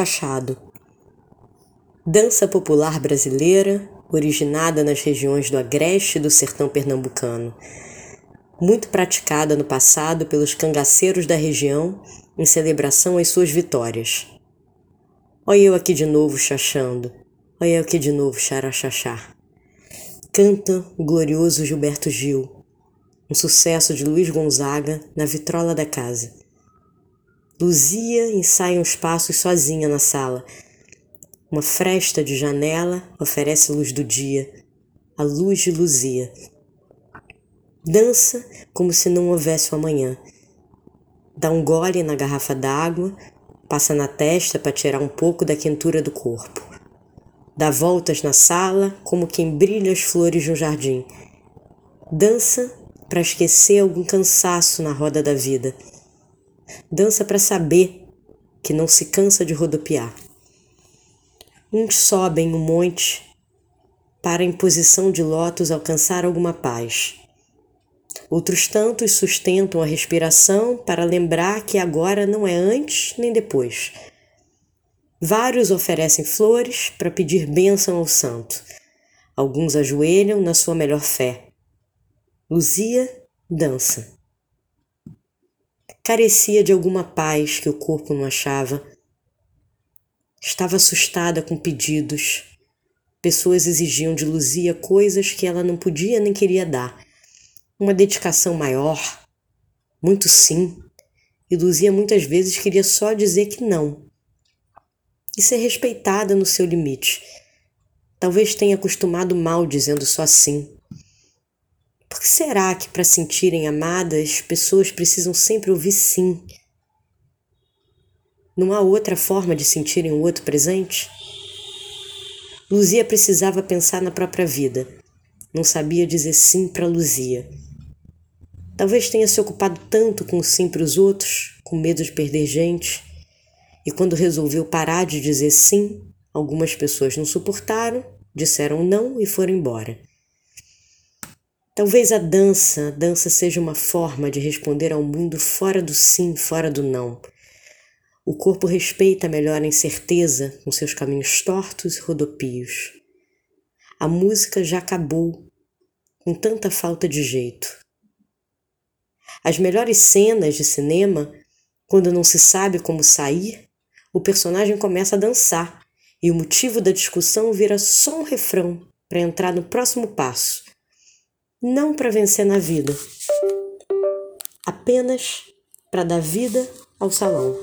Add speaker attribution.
Speaker 1: Chachado. Dança popular brasileira, originada nas regiões do Agreste e do sertão pernambucano. Muito praticada no passado pelos cangaceiros da região em celebração às suas vitórias. Olha eu aqui de novo chachando, olha eu aqui de novo charachachá. Canta o glorioso Gilberto Gil, um sucesso de Luiz Gonzaga na vitrola da casa. Luzia ensaia uns passos sozinha na sala. Uma fresta de janela oferece luz do dia, a luz de Luzia. Dança como se não houvesse o amanhã. Dá um gole na garrafa d'água, passa na testa para tirar um pouco da quentura do corpo. Dá voltas na sala como quem brilha as flores de um jardim. Dança para esquecer algum cansaço na roda da vida. Dança para saber que não se cansa de rodopiar. Uns sobem um monte para em posição de lótus alcançar alguma paz. Outros tantos sustentam a respiração para lembrar que agora não é antes nem depois. Vários oferecem flores para pedir bênção ao santo. Alguns ajoelham na sua melhor fé. Luzia dança carecia de alguma paz que o corpo não achava. Estava assustada com pedidos. Pessoas exigiam de Luzia coisas que ela não podia nem queria dar. Uma dedicação maior, muito sim, e Luzia muitas vezes queria só dizer que não. E ser respeitada no seu limite. Talvez tenha acostumado mal dizendo só sim. Que será que para sentirem amadas, pessoas precisam sempre ouvir sim? Não há outra forma de sentirem o outro presente? Luzia precisava pensar na própria vida. Não sabia dizer sim para Luzia. Talvez tenha se ocupado tanto com o sim para os outros, com medo de perder gente, e quando resolveu parar de dizer sim, algumas pessoas não suportaram, disseram não e foram embora. Talvez a dança, a dança seja uma forma de responder ao mundo fora do sim, fora do não. O corpo respeita melhor a incerteza com seus caminhos tortos e rodopios. A música já acabou, com tanta falta de jeito. As melhores cenas de cinema, quando não se sabe como sair, o personagem começa a dançar e o motivo da discussão vira só um refrão para entrar no próximo passo não para vencer na vida, apenas para dar vida ao salão.